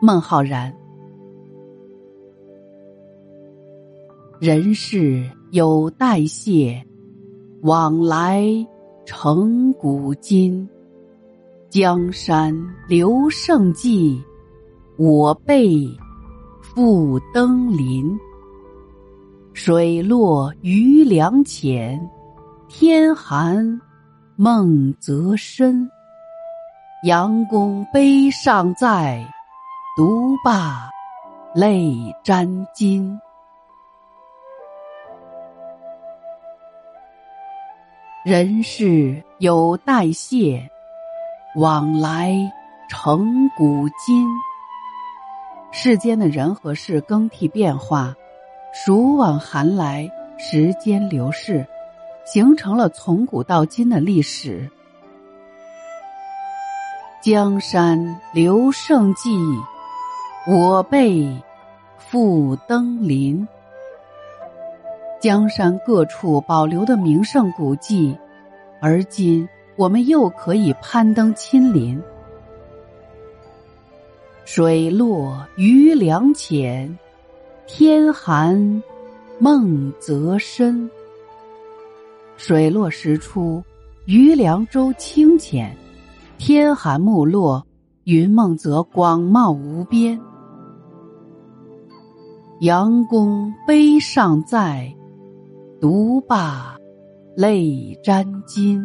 孟浩然，人事有代谢，往来成古今。江山留胜迹，我辈复登临。水落鱼梁浅，天寒梦泽深。杨公碑尚在。独罢泪沾襟，人事有代谢，往来成古今。世间的人和事更替变化，暑往寒来，时间流逝，形成了从古到今的历史。江山留胜迹。我辈复登临，江山各处保留的名胜古迹，而今我们又可以攀登亲临。水落鱼梁浅，天寒梦则深。水落石出，鱼梁洲清浅；天寒木落，云梦泽广袤无边。杨公碑尚在，独霸泪沾襟。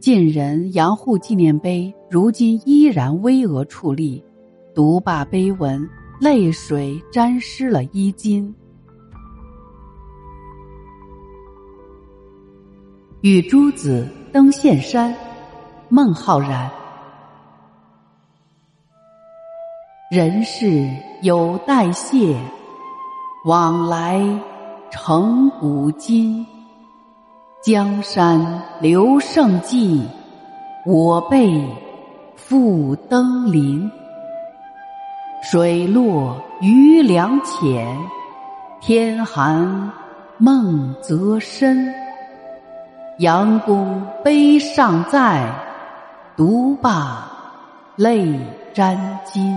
晋人杨户纪念碑如今依然巍峨矗立，独霸碑文，泪水沾湿了衣襟。与诸子登岘山，孟浩然。人事有代谢，往来成古今。江山留胜迹，我辈复登临。水落鱼梁浅，天寒梦泽深。杨公碑尚在，读罢泪沾襟。